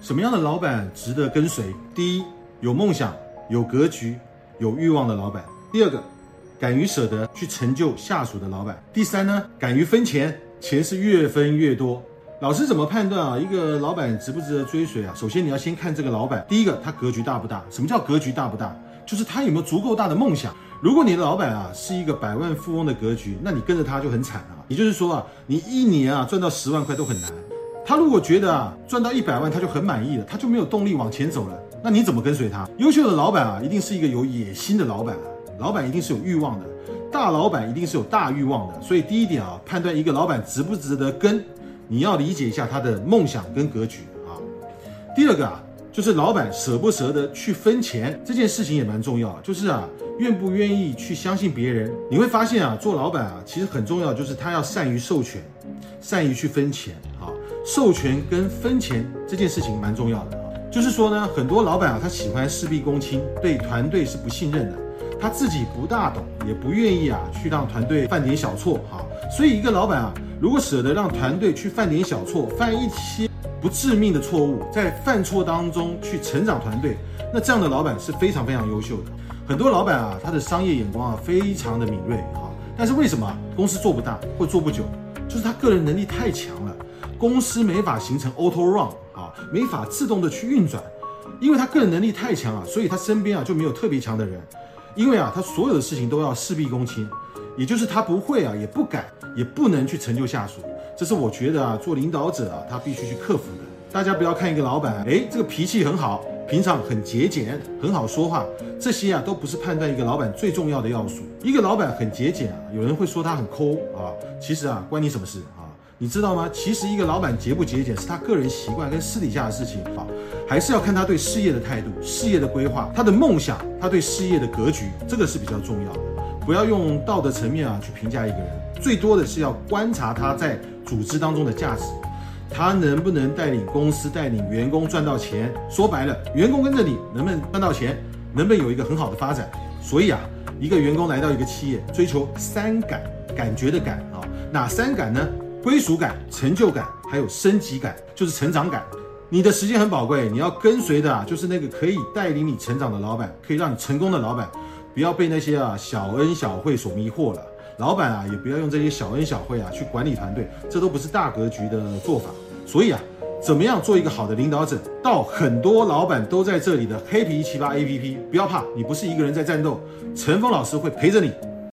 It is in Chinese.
什么样的老板值得跟随？第一，有梦想、有格局、有欲望的老板；第二个，敢于舍得去成就下属的老板；第三呢，敢于分钱，钱是越分越多。老师怎么判断啊？一个老板值不值得追随啊？首先你要先看这个老板，第一个他格局大不大？什么叫格局大不大？就是他有没有足够大的梦想。如果你的老板啊是一个百万富翁的格局，那你跟着他就很惨啊。也就是说啊，你一年啊赚到十万块都很难。他如果觉得啊赚到一百万他就很满意了，他就没有动力往前走了。那你怎么跟随他？优秀的老板啊，一定是一个有野心的老板啊，老板一定是有欲望的，大老板一定是有大欲望的。所以第一点啊，判断一个老板值不值得跟。你要理解一下他的梦想跟格局啊。第二个啊，就是老板舍不舍得去分钱这件事情也蛮重要，就是啊，愿不愿意去相信别人。你会发现啊，做老板啊，其实很重要，就是他要善于授权，善于去分钱。授权跟分钱这件事情蛮重要的啊。就是说呢，很多老板啊，他喜欢事必躬亲，对团队是不信任的，他自己不大懂，也不愿意啊去让团队犯点小错哈。所以一个老板啊。如果舍得让团队去犯点小错，犯一些不致命的错误，在犯错当中去成长团队，那这样的老板是非常非常优秀的。很多老板啊，他的商业眼光啊非常的敏锐啊，但是为什么公司做不大或做不久？就是他个人能力太强了，公司没法形成 auto run 啊，没法自动的去运转，因为他个人能力太强啊，所以他身边啊就没有特别强的人，因为啊他所有的事情都要事必躬亲。也就是他不会啊，也不敢，也不能去成就下属，这是我觉得啊，做领导者啊，他必须去克服的。大家不要看一个老板，哎，这个脾气很好，平常很节俭，很好说话，这些啊都不是判断一个老板最重要的要素。一个老板很节俭啊，有人会说他很抠啊，其实啊，关你什么事啊？你知道吗？其实一个老板节不节俭是他个人习惯跟私底下的事情啊，还是要看他对事业的态度、事业的规划、他的梦想、他对事业的格局，这个是比较重要的。不要用道德层面啊去评价一个人，最多的是要观察他在组织当中的价值，他能不能带领公司、带领员工赚到钱？说白了，员工跟着你能不能赚到钱？能不能有一个很好的发展？所以啊，一个员工来到一个企业，追求三感，感觉的感啊，哪三感呢？归属感、成就感，还有升级感，就是成长感。你的时间很宝贵，你要跟随的啊，就是那个可以带领你成长的老板，可以让你成功的老板。不要被那些啊小恩小惠所迷惑了，老板啊也不要用这些小恩小惠啊去管理团队，这都不是大格局的做法。所以啊，怎么样做一个好的领导者？到很多老板都在这里的黑皮奇葩 A P P，不要怕，你不是一个人在战斗，陈峰老师会陪着你。